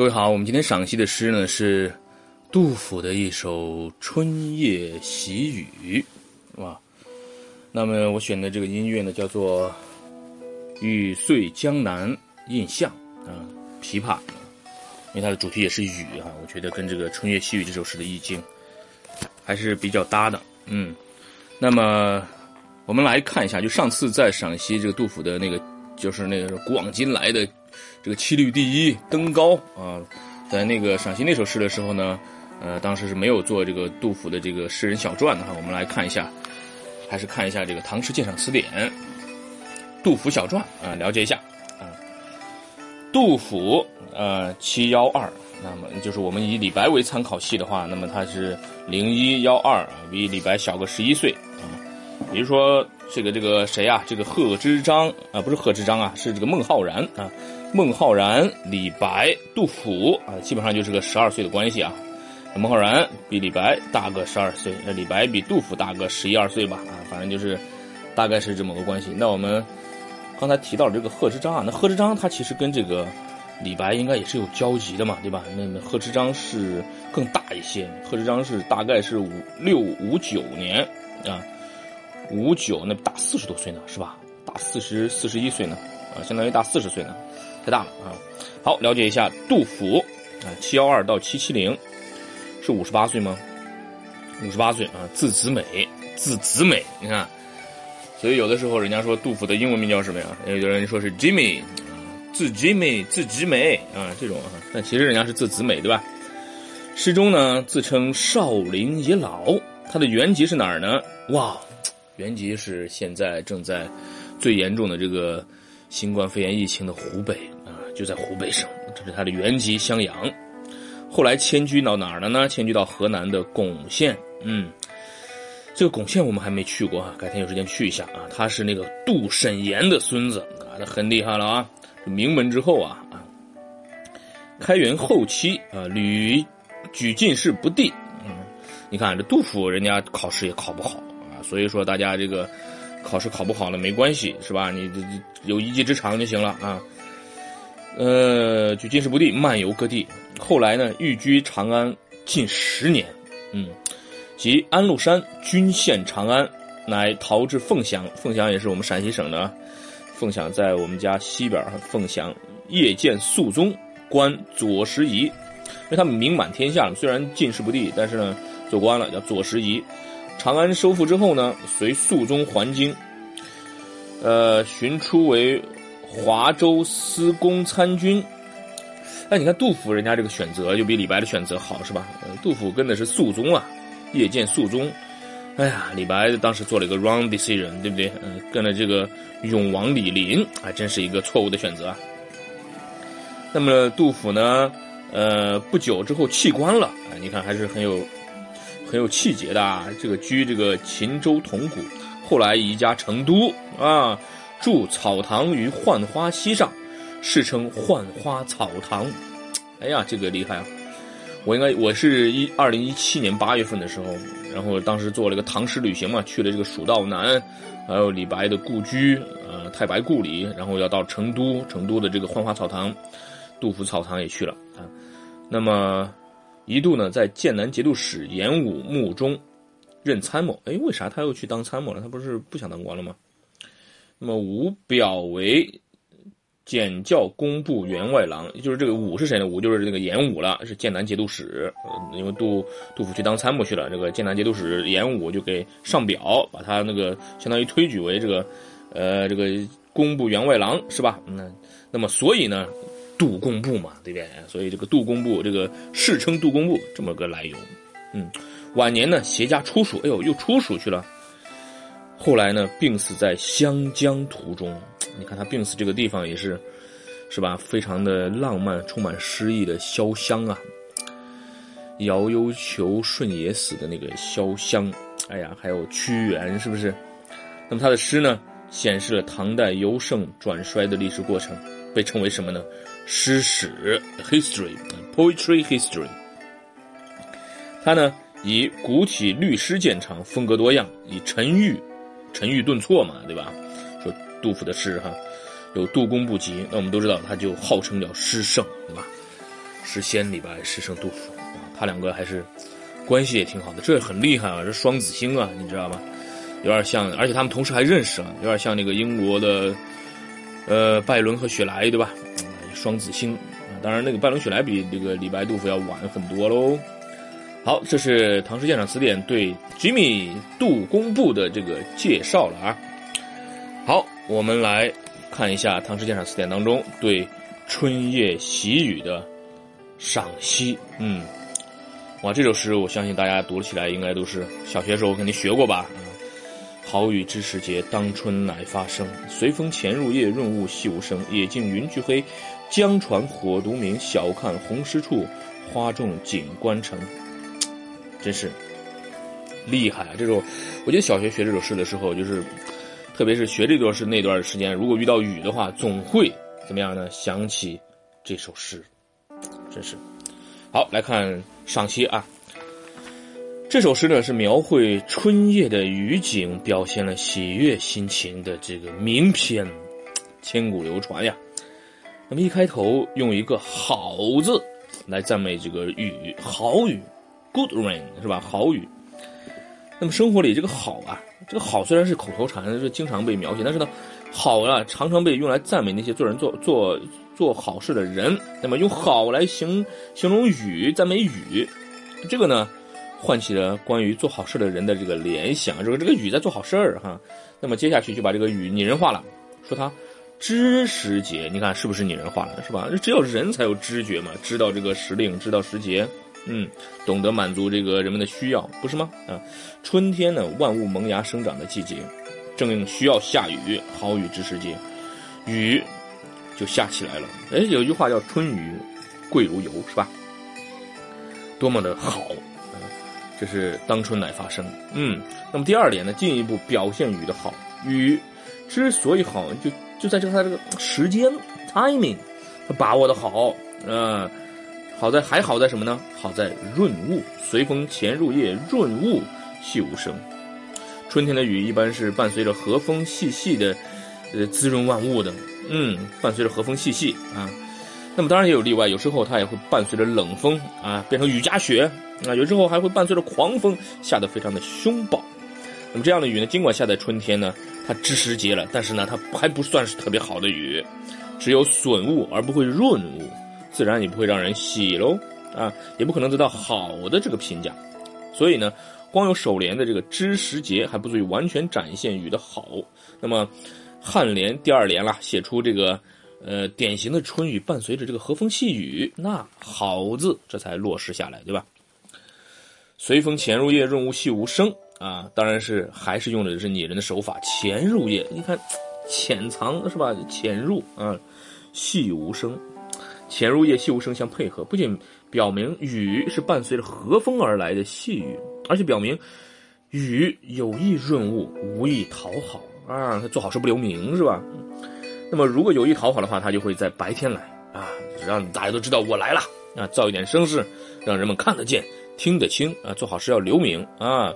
各位好，我们今天赏析的诗呢是杜甫的一首《春夜喜雨》，哇。那么我选的这个音乐呢叫做《雨碎江南印象》啊，琵琶，因为它的主题也是雨啊，我觉得跟这个《春夜喜雨》这首诗的意境还是比较搭的。嗯，那么我们来看一下，就上次在赏析这个杜甫的那个，就是那个古往今来的。这个七律第一登高啊，在那个赏析那首诗的时候呢，呃，当时是没有做这个杜甫的这个诗人小传的哈。我们来看一下，还是看一下这个《唐诗鉴赏词典》杜甫小传啊，了解一下啊。杜甫呃七幺二，那么就是我们以李白为参考系的话，那么他是零一幺二，比李白小个十一岁啊。比如说这个这个谁啊？这个贺知章啊，不是贺知章啊，是这个孟浩然啊。孟浩然、李白、杜甫啊，基本上就是个十二岁的关系啊。孟浩然比李白大个十二岁，那李白比杜甫大个十一二岁吧啊，反正就是大概是这么个关系。那我们刚才提到这个贺知章啊，那贺知章他其实跟这个李白应该也是有交集的嘛，对吧？那贺知章是更大一些，贺知章是大概是五六五九年啊，五九那大四十多岁呢，是吧？大四十四十一岁呢，啊，相当于大四十岁呢。太大了啊！好，了解一下杜甫啊，七幺二到七七零是五十八岁吗？五十八岁啊，字子美，字子美，你看，所以有的时候人家说杜甫的英文名叫什么呀？有的人说是 Jimmy，字 Jimmy，字子美啊，这种啊，但其实人家是字子美，对吧？诗中呢自称少陵已老，他的原籍是哪儿呢？哇，原籍是现在正在最严重的这个。新冠肺炎疫情的湖北啊，就在湖北省，这是他的原籍襄阳。后来迁居到哪儿了呢？迁居到河南的巩县。嗯，这个巩县我们还没去过啊，改天有时间去一下啊。他是那个杜审言的孙子啊，他很厉害了啊，名门之后啊啊。开元后期啊，屡举进士不第。嗯，你看这杜甫，人家考试也考不好啊，所以说大家这个。考试考不好了没关系，是吧？你这这有一技之长就行了啊。呃，举进士不第，漫游各地。后来呢，寓居长安近十年。嗯，即安禄山军陷长安，乃逃至凤翔。凤翔也是我们陕西省的。凤翔在我们家西边凤翔夜见肃宗，官左拾遗，因为他们名满天下虽然进士不第，但是呢，做官了，叫左拾遗。长安收复之后呢，随肃宗还京，呃，寻出为华州司功参军。哎，你看杜甫人家这个选择就比李白的选择好，是吧？杜甫跟的是肃宗啊，夜见肃宗。哎呀，李白当时做了一个 wrong decision，对不对？嗯，跟了这个永王李璘，还真是一个错误的选择。那么杜甫呢，呃，不久之后弃官了。你看还是很有。很有气节的啊，这个居这个秦州铜鼓，后来移家成都啊，住草堂于浣花溪上，世称浣花草堂。哎呀，这个厉害啊！我应该我是一二零一七年八月份的时候，然后当时做了一个唐诗旅行嘛，去了这个蜀道难，还有李白的故居，呃，太白故里，然后要到成都，成都的这个浣花草堂，杜甫草堂也去了啊。那么。一度呢，在剑南节度使严武墓中任参谋。哎，为啥他又去当参谋了？他不是不想当官了吗？那么武表为检校工部员外郎，就是这个武是谁呢？武就是那个严武了，是剑南节度使。因为杜杜甫去当参谋去了，这个剑南节度使严武就给上表，把他那个相当于推举为这个呃这个工部员外郎，是吧？那那么所以呢？杜工部嘛，对不对？所以这个杜工部，这个世称杜工部这么个来由。嗯，晚年呢携家出蜀，哎呦，又出蜀去了。后来呢病死在湘江途中。你看他病死这个地方也是，是吧？非常的浪漫，充满诗意的潇湘啊。遥忧求舜也死的那个潇湘，哎呀，还有屈原，是不是？那么他的诗呢，显示了唐代由盛转衰的历史过程，被称为什么呢？诗史 history，poetry history。他呢以古体律诗见长，风格多样，以沉郁，沉郁顿挫嘛，对吧？说杜甫的诗哈，有杜工不及，那我们都知道，他就号称叫诗圣，对吧？诗仙李白，诗圣杜甫，他两个还是关系也挺好的，这很厉害啊，这双子星啊，你知道吗？有点像，而且他们同时还认识啊，有点像那个英国的呃拜伦和雪莱，对吧？双子星啊，当然那个拜伦雪莱比这个李白杜甫要晚很多喽。好，这是《唐诗鉴赏词典》对吉米杜工部的这个介绍了啊。好，我们来看一下《唐诗鉴赏词典》当中对春夜喜雨的赏析。嗯，哇，这首诗我相信大家读起来应该都是小学时候肯定学过吧？好雨知时节，当春乃发生。随风潜入夜，润物细无声。野径云俱黑，江船火独明。晓看红湿处，花重锦官城。真是厉害啊！这首，我记得小学学这首诗的时候，就是，特别是学这段诗那段时间，如果遇到雨的话，总会怎么样呢？想起这首诗，真是。好，来看赏析啊。这首诗呢是描绘春夜的雨景，表现了喜悦心情的这个名篇，千古流传呀。那么一开头用一个“好”字来赞美这个雨，好雨。Good rain 是吧？好雨。那么生活里这个好啊，这个好虽然是口头禅，是经常被描写，但是呢，好啊常常被用来赞美那些做人做做做好事的人。那么用好来形形容雨，赞美雨，这个呢，唤起了关于做好事的人的这个联想，就是这个雨在做好事儿哈。那么接下去就把这个雨拟人化了，说他知时节，你看是不是拟人化了，是吧？只有人才有知觉嘛，知道这个时令，知道时节。嗯，懂得满足这个人们的需要，不是吗？啊，春天呢，万物萌芽生长的季节，正需要下雨，好雨知时节，雨就下起来了。哎，有一句话叫“春雨贵如油”，是吧？多么的好啊！这是当春乃发生。嗯，那么第二点呢，进一步表现雨的好。雨之所以好，就就在这个它这个时间 timing，它把握的好啊。好在还好在什么呢？好在润物，随风潜入夜，润物细无声。春天的雨一般是伴随着和风细细的，呃，滋润万物的。嗯，伴随着和风细细啊。那么当然也有例外，有时候它也会伴随着冷风啊，变成雨夹雪啊。有时候还会伴随着狂风，下得非常的凶暴。那么这样的雨呢，尽管下在春天呢，它知时节了，但是呢，它还不算是特别好的雨，只有损物而不会润物。自然也不会让人喜喽，啊，也不可能得到好的这个评价，所以呢，光有首联的这个知时节还不足以完全展现雨的好。那么，颔联第二联啦，写出这个呃典型的春雨伴随着这个和风细雨，那好字这才落实下来，对吧？随风潜入夜，润物细无声啊，当然是还是用的是拟人的手法，潜入夜，你看潜藏是吧？潜入啊，细无声。潜入夜，细无声相配合，不仅表明雨是伴随着和风而来的细雨，而且表明雨有意润物，无意讨好啊。他做好事不留名是吧？那么如果有意讨好的话，他就会在白天来啊，让大家都知道我来了啊，造一点声势，让人们看得见、听得清啊。做好事要留名啊。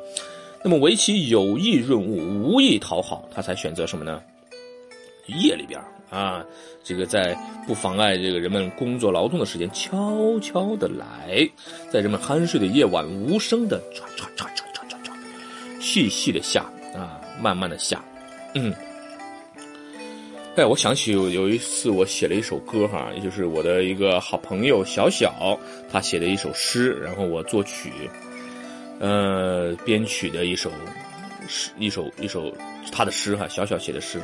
那么唯其有意润物，无意讨好，他才选择什么呢？夜里边啊，这个在不妨碍这个人们工作劳动的时间，悄悄的来，在人们酣睡的夜晚，无声的唰唰唰唰唰唰唰，细细的下啊，慢慢的下，嗯。哎，我想起有有一次我写了一首歌哈，也就是我的一个好朋友小小他写的一首诗，然后我作曲，呃，编曲的一首诗，一首一首他的诗哈，小小写的诗。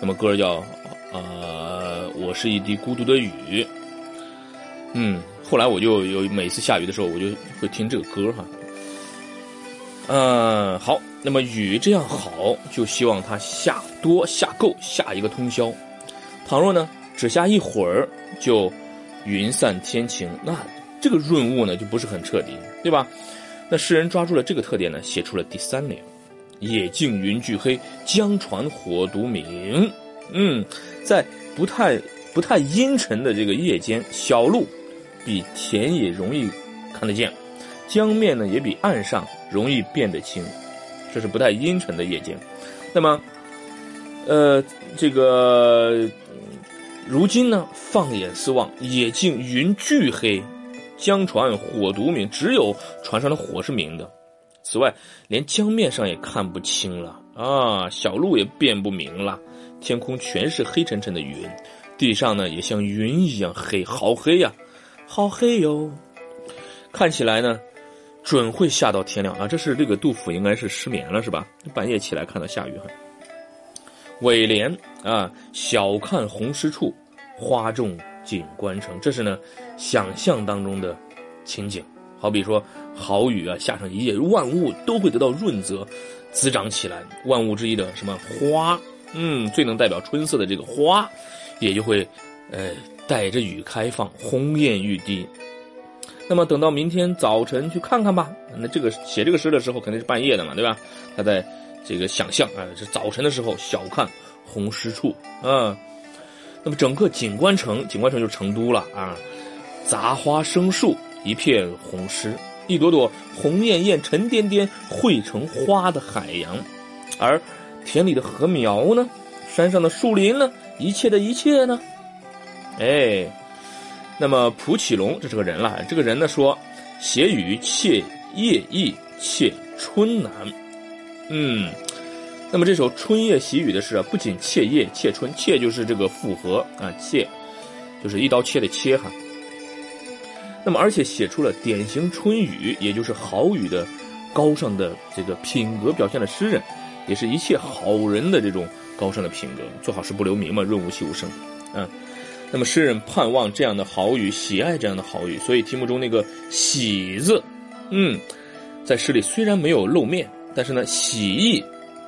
那么歌叫，呃，我是一滴孤独的雨。嗯，后来我就有每次下雨的时候，我就会听这个歌哈。嗯，好，那么雨这样好，就希望它下多下够，下一个通宵。倘若呢，只下一会儿就云散天晴，那这个润物呢就不是很彻底，对吧？那诗人抓住了这个特点呢，写出了第三联。野径云俱黑，江船火独明。嗯，在不太不太阴沉的这个夜间，小路比田野容易看得见，江面呢也比岸上容易辨得清。这是不太阴沉的夜间。那么，呃，这个如今呢，放眼四望，野径云俱黑，江船火独明，只有船上的火是明的。此外，连江面上也看不清了啊，小路也辨不明了，天空全是黑沉沉的云，地上呢也像云一样黑，好黑呀，好黑哟。看起来呢，准会下到天亮啊。这是这个杜甫应该是失眠了是吧？半夜起来看到下雨。尾联啊，小看红湿处，花重锦官城。这是呢，想象当中的情景。好比说，好雨啊，下上一夜，万物都会得到润泽，滋长起来。万物之一的什么花，嗯，最能代表春色的这个花，也就会，呃，带着雨开放，红艳欲滴。那么等到明天早晨去看看吧。那这个写这个诗的时候肯定是半夜的嘛，对吧？他在这个想象啊，是早晨的时候小看红湿处啊。那么整个锦官城，锦官城就是成都了啊，杂花生树。一片红湿，一朵朵红艳艳、沉甸甸汇成花的海洋，而田里的禾苗呢，山上的树林呢，一切的一切呢，哎，那么蒲启龙这是个人了，这个人呢说，写语切夜意，切春难，嗯，那么这首《春夜喜雨》的诗啊，不仅切夜切春，切就是这个复合啊，切就是一刀切的切哈。那么，而且写出了典型春雨，也就是好雨的高尚的这个品格表现的诗人，也是一切好人的这种高尚的品格。做好事不留名嘛，润物细无声。嗯，那么诗人盼望这样的好雨，喜爱这样的好雨，所以题目中那个“喜”字，嗯，在诗里虽然没有露面，但是呢，喜意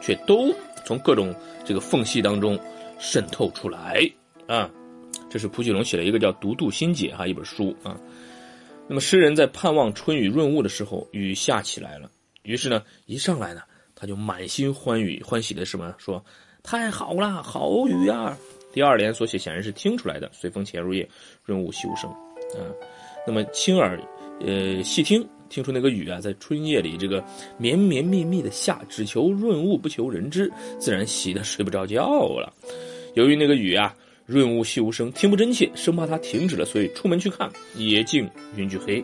却都从各种这个缝隙当中渗透出来啊。这是蒲启龙写了一个叫《独渡心解》哈一本书啊。那么诗人在盼望春雨润物的时候，雨下起来了。于是呢，一上来呢，他就满心欢愉欢喜的什么说：“太好了，好雨呀！”第二联所写显然是听出来的，“随风潜入夜，润物细无声。”啊，那么亲耳呃细听，听说那个雨啊，在春夜里这个绵绵密密的下，只求润物，不求人知，自然喜得睡不着觉了。由于那个雨啊。润物细无声，听不真切，生怕它停止了，所以出门去看，野径云俱黑，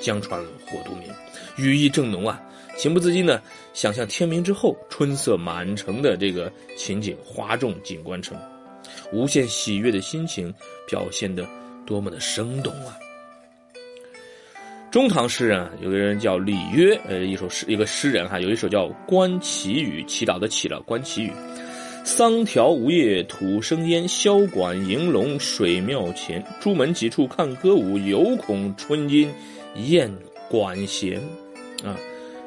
江船火独明，雨意正浓啊！情不自禁的想象天明之后春色满城的这个情景，花重锦官城，无限喜悦的心情表现的多么的生动啊！中唐诗人啊有个人叫李约，呃，一首诗，一个诗人哈，有一首叫《观祈雨》，祈祷的祈了，观祈雨。桑条无叶土生烟，箫管迎龙水庙前。朱门几处看歌舞，犹恐春阴雁管弦。啊，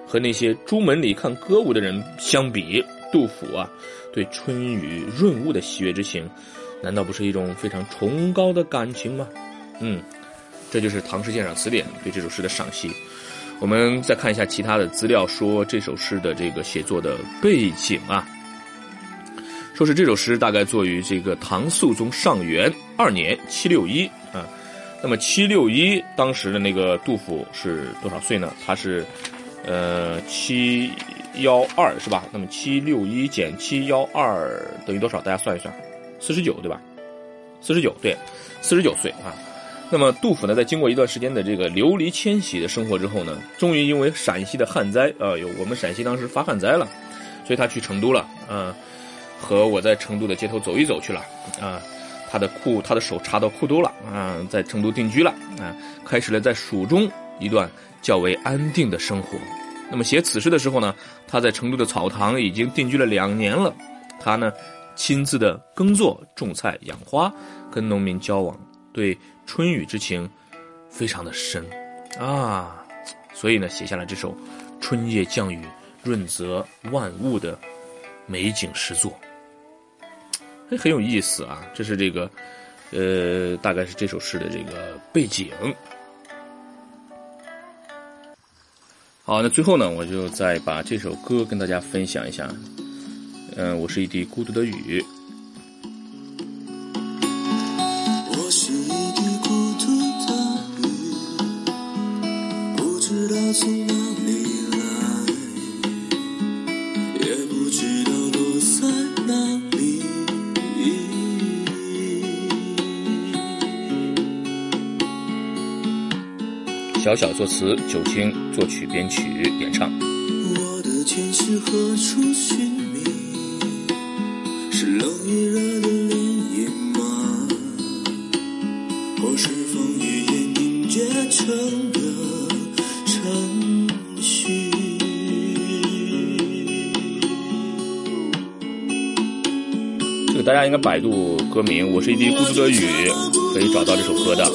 和那些朱门里看歌舞的人相比，杜甫啊，对春雨润物的喜悦之情，难道不是一种非常崇高的感情吗？嗯，这就是《唐诗鉴赏词典》对这首诗的赏析。我们再看一下其他的资料，说这首诗的这个写作的背景啊。说是这首诗大概作于这个唐肃宗上元二年七六一啊，那么七六一当时的那个杜甫是多少岁呢？他是，呃七幺二是吧？那么七六一减七幺二等于多少？大家算一算，四十九对吧？四十九对，四十九岁啊。那么杜甫呢，在经过一段时间的这个流离迁徙的生活之后呢，终于因为陕西的旱灾啊，有我们陕西当时发旱灾了，所以他去成都了啊。和我在成都的街头走一走去了啊，他的裤，他的手插到裤兜了啊，在成都定居了啊，开始了在蜀中一段较为安定的生活。那么写此诗的时候呢，他在成都的草堂已经定居了两年了，他呢亲自的耕作、种菜、养花，跟农民交往，对春雨之情非常的深啊，所以呢写下了这首春夜降雨润泽万物的美景诗作。很有意思啊！这是这个，呃，大概是这首诗的这个背景。好，那最后呢，我就再把这首歌跟大家分享一下。嗯，我是一滴孤独的雨。小小作词，九清作曲编曲演唱。我的前世何处寻觅？是冷与热的涟漪吗？或是风雨烟凝结成的程序？这个大家应该百度歌名，我是一滴孤独的雨，可以找到这首歌的。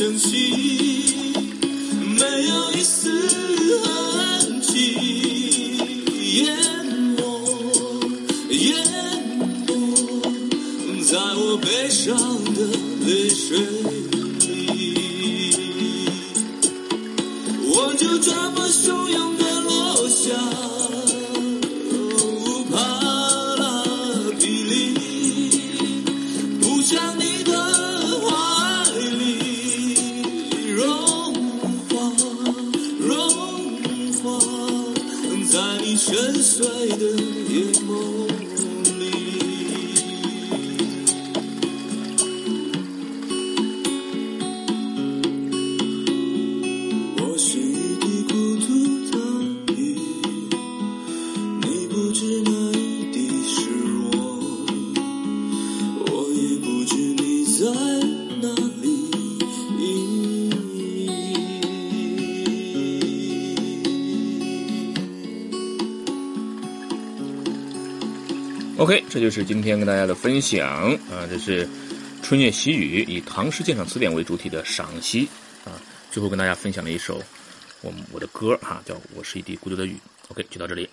相信，没有一丝 OK，这就是今天跟大家的分享啊，这是春夜喜雨以《唐诗鉴赏词典》为主体的赏析啊，最后跟大家分享了一首我我的歌哈、叫《我是一滴孤独的雨》。OK，就到这里。